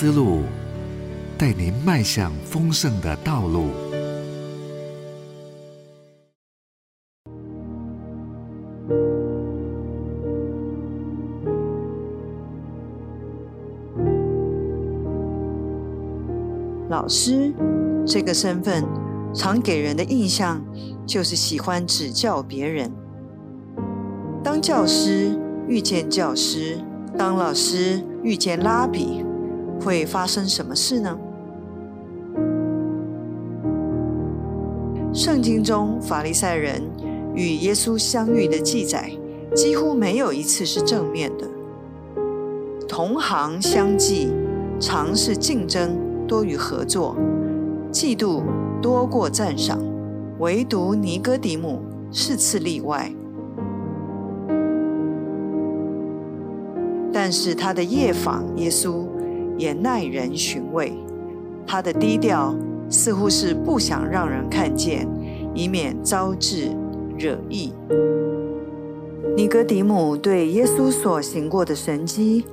思路，带您迈向丰盛的道路。老师这个身份，常给人的印象就是喜欢指教别人。当教师遇见教师，当老师遇见拉比，会发生什么事呢？圣经中法利赛人与耶稣相遇的记载，几乎没有一次是正面的。同行相忌，常是竞争多于合作，嫉妒多过赞赏，唯独尼哥底母是次例外。但是他的夜访耶稣也耐人寻味，他的低调似乎是不想让人看见，以免招致惹意。尼哥底母对耶稣所行过的神迹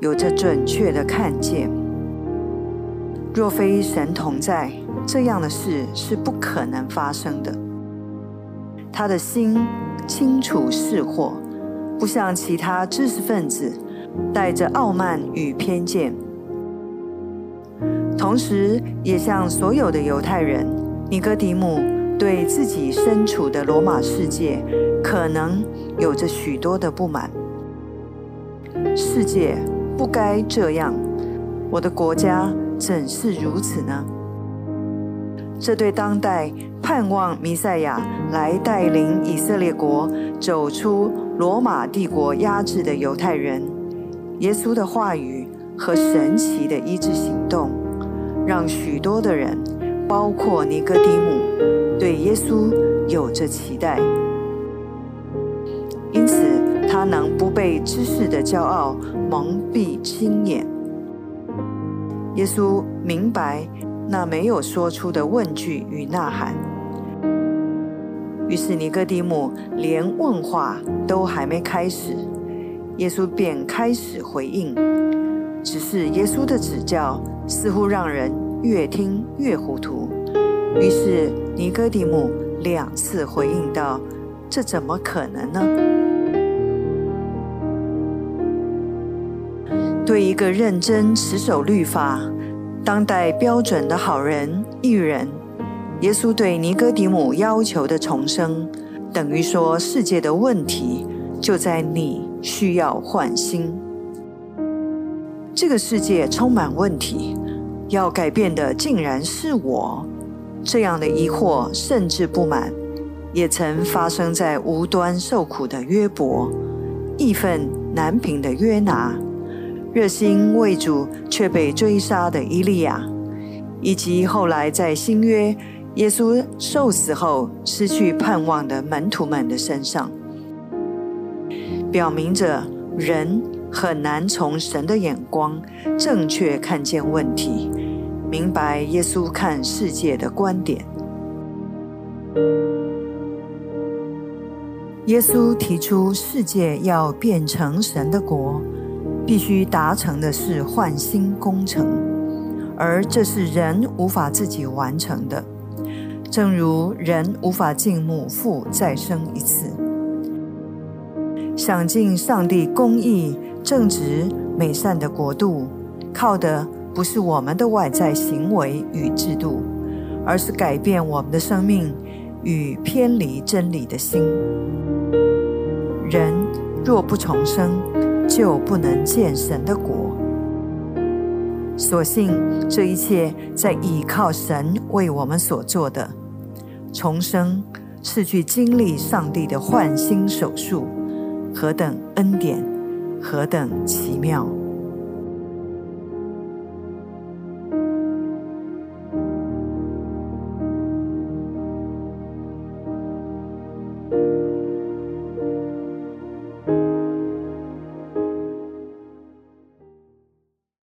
有着准确的看见，若非神同在，这样的事是不可能发生的。他的心清楚识货，不像其他知识分子。带着傲慢与偏见，同时也像所有的犹太人，尼哥底姆对自己身处的罗马世界可能有着许多的不满。世界不该这样，我的国家怎是如此呢？这对当代盼望弥赛亚来带领以色列国走出罗马帝国压制的犹太人。耶稣的话语和神奇的医治行动，让许多的人，包括尼哥底母，对耶稣有着期待。因此，他能不被知识的骄傲蒙蔽心眼。耶稣明白那没有说出的问句与呐喊，于是尼哥底母连问话都还没开始。耶稣便开始回应，只是耶稣的指教似乎让人越听越糊涂。于是尼哥底母两次回应道：“这怎么可能呢？”对一个认真持守律法、当代标准的好人、艺人，耶稣对尼哥底母要求的重生，等于说世界的问题就在你。需要换心。这个世界充满问题，要改变的竟然是我。这样的疑惑甚至不满，也曾发生在无端受苦的约伯、义愤难平的约拿、热心为主却被追杀的伊利亚，以及后来在新约耶稣受死后失去盼望的门徒们的身上。表明着人很难从神的眼光正确看见问题，明白耶稣看世界的观点。耶稣提出世界要变成神的国，必须达成的是换心工程，而这是人无法自己完成的，正如人无法进母腹再生一次。想尽上帝公义、正直、美善的国度，靠的不是我们的外在行为与制度，而是改变我们的生命与偏离真理的心。人若不重生，就不能见神的国。所幸这一切在倚靠神为我们所做的重生，是去经历上帝的换心手术。何等恩典，何等奇妙！